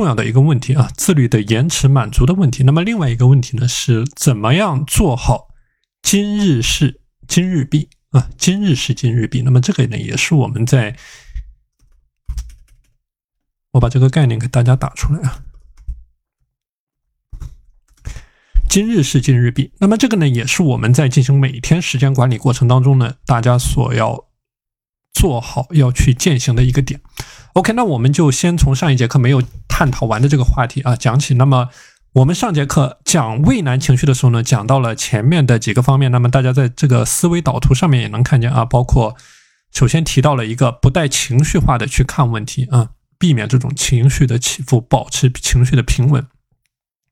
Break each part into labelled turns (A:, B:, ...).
A: 重要的一个问题啊，自律的延迟满足的问题。那么另外一个问题呢，是怎么样做好今日事今日毕啊？今日事今日毕。那么这个呢，也是我们在，我把这个概念给大家打出来啊。今日事今日毕。那么这个呢，也是我们在进行每天时间管理过程当中呢，大家所要做好要去践行的一个点。OK，那我们就先从上一节课没有探讨完的这个话题啊讲起。那么我们上节课讲畏难情绪的时候呢，讲到了前面的几个方面。那么大家在这个思维导图上面也能看见啊，包括首先提到了一个不带情绪化的去看问题啊，避免这种情绪的起伏，保持情绪的平稳。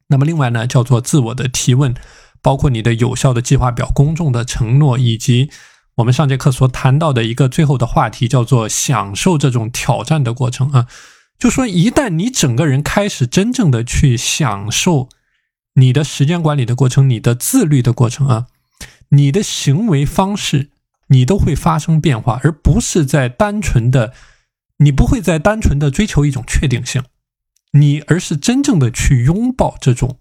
A: 那么另外呢，叫做自我的提问，包括你的有效的计划表、公众的承诺，以及我们上节课所谈到的一个最后的话题，叫做享受这种挑战的过程啊。就说一旦你整个人开始真正的去享受你的时间管理的过程，你的自律的过程啊，你的行为方式你都会发生变化，而不是在单纯的，你不会再单纯的追求一种确定性。你而是真正的去拥抱这种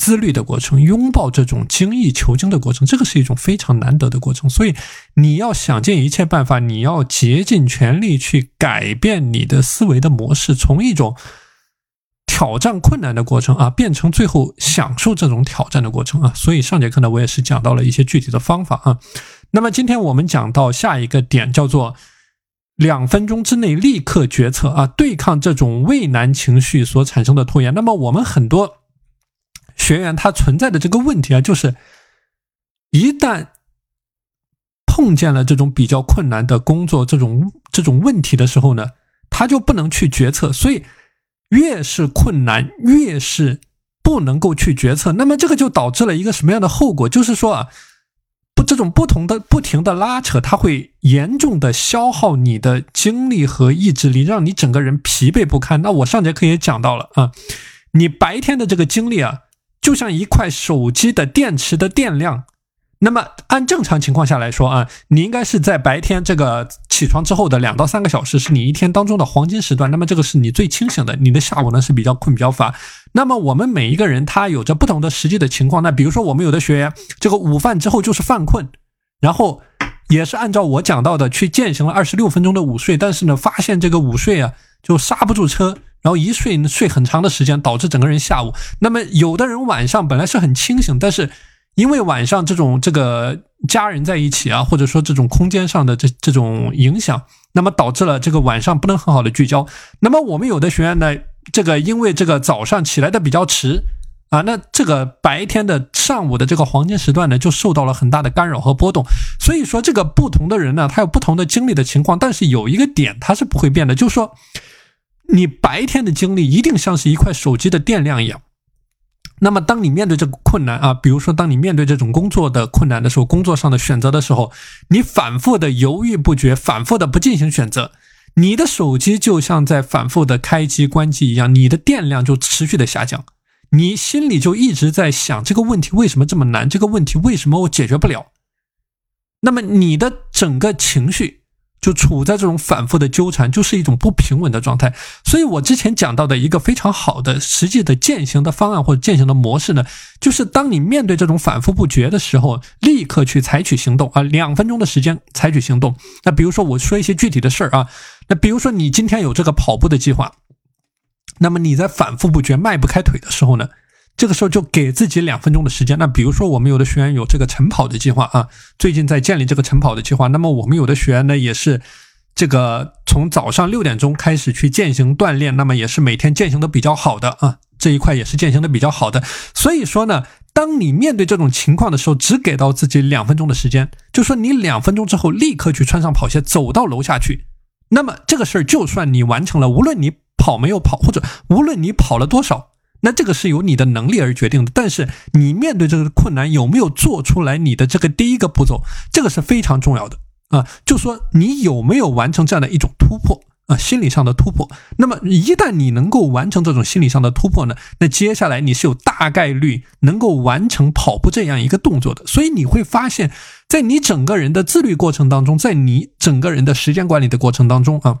A: 自律的过程，拥抱这种精益求精的过程，这个是一种非常难得的过程。所以你要想尽一切办法，你要竭尽全力去改变你的思维的模式，从一种挑战困难的过程啊，变成最后享受这种挑战的过程啊。所以上节课呢，我也是讲到了一些具体的方法啊。那么今天我们讲到下一个点，叫做。两分钟之内立刻决策啊，对抗这种畏难情绪所产生的拖延。那么我们很多学员他存在的这个问题啊，就是一旦碰见了这种比较困难的工作这种这种问题的时候呢，他就不能去决策。所以越是困难，越是不能够去决策。那么这个就导致了一个什么样的后果？就是说啊。不这种不同的不停的拉扯，它会严重的消耗你的精力和意志力，让你整个人疲惫不堪。那我上节课也讲到了啊，你白天的这个精力啊，就像一块手机的电池的电量。那么按正常情况下来说啊，你应该是在白天这个起床之后的两到三个小时是你一天当中的黄金时段。那么这个是你最清醒的，你的下午呢是比较困比较乏。那么我们每一个人他有着不同的实际的情况。那比如说我们有的学员，这个午饭之后就是犯困，然后也是按照我讲到的去践行了二十六分钟的午睡，但是呢发现这个午睡啊就刹不住车，然后一睡睡很长的时间，导致整个人下午。那么有的人晚上本来是很清醒，但是。因为晚上这种这个家人在一起啊，或者说这种空间上的这这种影响，那么导致了这个晚上不能很好的聚焦。那么我们有的学员呢，这个因为这个早上起来的比较迟啊，那这个白天的上午的这个黄金时段呢，就受到了很大的干扰和波动。所以说，这个不同的人呢，他有不同的经历的情况，但是有一个点它是不会变的，就是说，你白天的经历一定像是一块手机的电量一样。那么，当你面对这个困难啊，比如说，当你面对这种工作的困难的时候，工作上的选择的时候，你反复的犹豫不决，反复的不进行选择，你的手机就像在反复的开机关机一样，你的电量就持续的下降，你心里就一直在想这个问题为什么这么难，这个问题为什么我解决不了？那么你的整个情绪。就处在这种反复的纠缠，就是一种不平稳的状态。所以我之前讲到的一个非常好的实际的践行的方案或者践行的模式呢，就是当你面对这种反复不决的时候，立刻去采取行动啊，两分钟的时间采取行动。那比如说我说一些具体的事儿啊，那比如说你今天有这个跑步的计划，那么你在反复不决、迈不开腿的时候呢？这个时候就给自己两分钟的时间。那比如说，我们有的学员有这个晨跑的计划啊，最近在建立这个晨跑的计划。那么我们有的学员呢，也是这个从早上六点钟开始去践行锻炼，那么也是每天践行的比较好的啊，这一块也是践行的比较好的。所以说呢，当你面对这种情况的时候，只给到自己两分钟的时间，就说你两分钟之后立刻去穿上跑鞋，走到楼下去。那么这个事儿就算你完成了，无论你跑没有跑，或者无论你跑了多少。那这个是由你的能力而决定的，但是你面对这个困难有没有做出来你的这个第一个步骤，这个是非常重要的啊。就说你有没有完成这样的一种突破啊，心理上的突破。那么一旦你能够完成这种心理上的突破呢，那接下来你是有大概率能够完成跑步这样一个动作的。所以你会发现在你整个人的自律过程当中，在你整个人的时间管理的过程当中啊。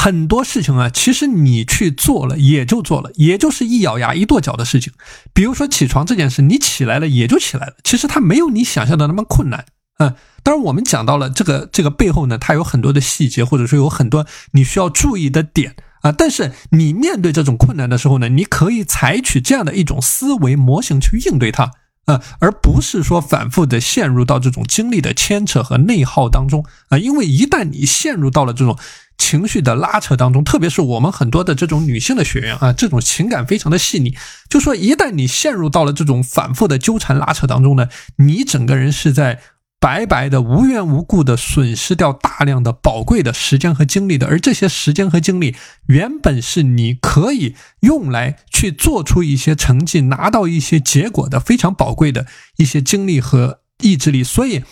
A: 很多事情啊，其实你去做了也就做了，也就是一咬牙一跺脚的事情。比如说起床这件事，你起来了也就起来了，其实它没有你想象的那么困难。嗯，当然我们讲到了这个这个背后呢，它有很多的细节，或者说有很多你需要注意的点啊。但是你面对这种困难的时候呢，你可以采取这样的一种思维模型去应对它。啊，而不是说反复的陷入到这种精力的牵扯和内耗当中啊，因为一旦你陷入到了这种情绪的拉扯当中，特别是我们很多的这种女性的学员啊，这种情感非常的细腻，就说一旦你陷入到了这种反复的纠缠拉扯当中呢，你整个人是在。白白的、无缘无故的损失掉大量的宝贵的时间和精力的，而这些时间和精力原本是你可以用来去做出一些成绩、拿到一些结果的非常宝贵的一些精力和意志力。所以，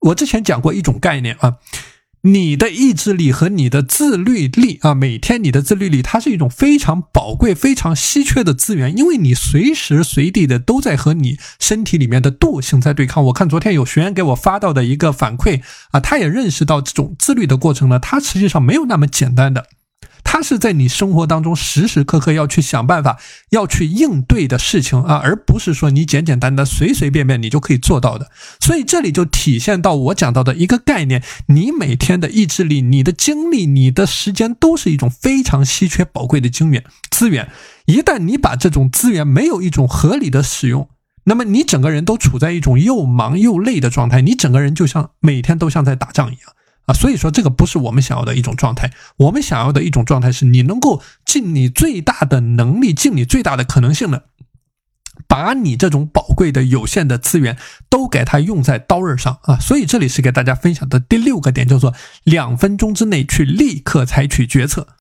A: 我之前讲过一种概念啊。你的意志力和你的自律力啊，每天你的自律力，它是一种非常宝贵、非常稀缺的资源，因为你随时随地的都在和你身体里面的惰性在对抗。我看昨天有学员给我发到的一个反馈啊，他也认识到这种自律的过程呢，它实际上没有那么简单的。它是在你生活当中时时刻刻要去想办法、要去应对的事情啊，而不是说你简简单单、随随便便你就可以做到的。所以这里就体现到我讲到的一个概念：你每天的意志力、你的精力、你的时间，都是一种非常稀缺宝贵的精源资源。一旦你把这种资源没有一种合理的使用，那么你整个人都处在一种又忙又累的状态，你整个人就像每天都像在打仗一样。啊，所以说这个不是我们想要的一种状态。我们想要的一种状态是你能够尽你最大的能力，尽你最大的可能性的，把你这种宝贵的有限的资源都给它用在刀刃上啊。所以这里是给大家分享的第六个点，叫做两分钟之内去立刻采取决策。